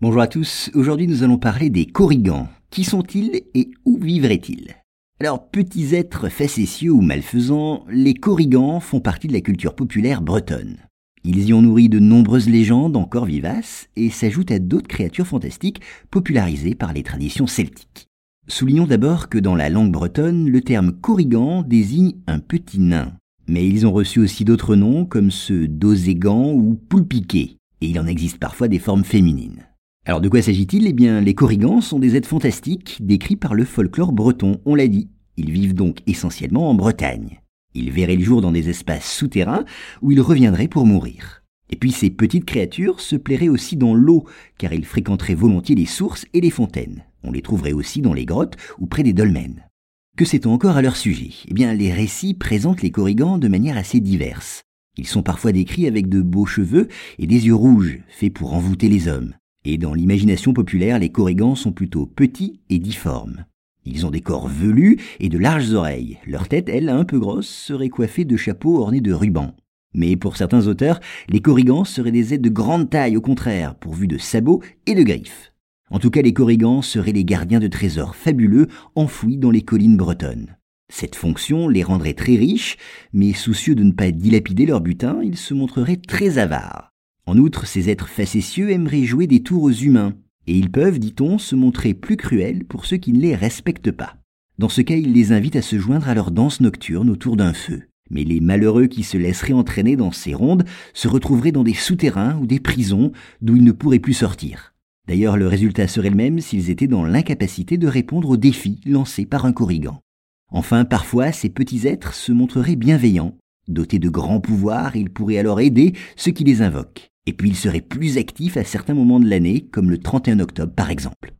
Bonjour à tous, aujourd'hui nous allons parler des corrigans. Qui sont-ils et où vivraient-ils? Alors, petits êtres facétieux ou malfaisants, les corrigans font partie de la culture populaire bretonne. Ils y ont nourri de nombreuses légendes encore vivaces et s'ajoutent à d'autres créatures fantastiques popularisées par les traditions celtiques. Soulignons d'abord que dans la langue bretonne, le terme corrigan désigne un petit nain. Mais ils ont reçu aussi d'autres noms comme ceux d'oségan ou poulpiqué, et il en existe parfois des formes féminines. Alors de quoi s'agit-il? Eh bien, les corrigans sont des êtres fantastiques décrits par le folklore breton, on l'a dit. Ils vivent donc essentiellement en Bretagne. Ils verraient le jour dans des espaces souterrains où ils reviendraient pour mourir. Et puis ces petites créatures se plairaient aussi dans l'eau, car ils fréquenteraient volontiers les sources et les fontaines. On les trouverait aussi dans les grottes ou près des dolmens. Que sait-on encore à leur sujet? Eh bien, les récits présentent les corrigans de manière assez diverse. Ils sont parfois décrits avec de beaux cheveux et des yeux rouges, faits pour envoûter les hommes. Et dans l'imagination populaire, les corrigans sont plutôt petits et difformes. Ils ont des corps velus et de larges oreilles. Leur tête, elle, un peu grosse, serait coiffée de chapeaux ornés de rubans. Mais pour certains auteurs, les corrigans seraient des êtres de grande taille, au contraire, pourvus de sabots et de griffes. En tout cas, les corrigans seraient les gardiens de trésors fabuleux enfouis dans les collines bretonnes. Cette fonction les rendrait très riches, mais soucieux de ne pas dilapider leur butin, ils se montreraient très avares. En outre, ces êtres facétieux aimeraient jouer des tours aux humains, et ils peuvent, dit-on, se montrer plus cruels pour ceux qui ne les respectent pas. Dans ce cas, ils les invitent à se joindre à leur danse nocturne autour d'un feu. Mais les malheureux qui se laisseraient entraîner dans ces rondes se retrouveraient dans des souterrains ou des prisons d'où ils ne pourraient plus sortir. D'ailleurs, le résultat serait le même s'ils étaient dans l'incapacité de répondre aux défis lancés par un corrigan. Enfin, parfois, ces petits êtres se montreraient bienveillants. Dotés de grands pouvoirs, ils pourraient alors aider ceux qui les invoquent. Et puis il serait plus actif à certains moments de l'année, comme le 31 octobre par exemple.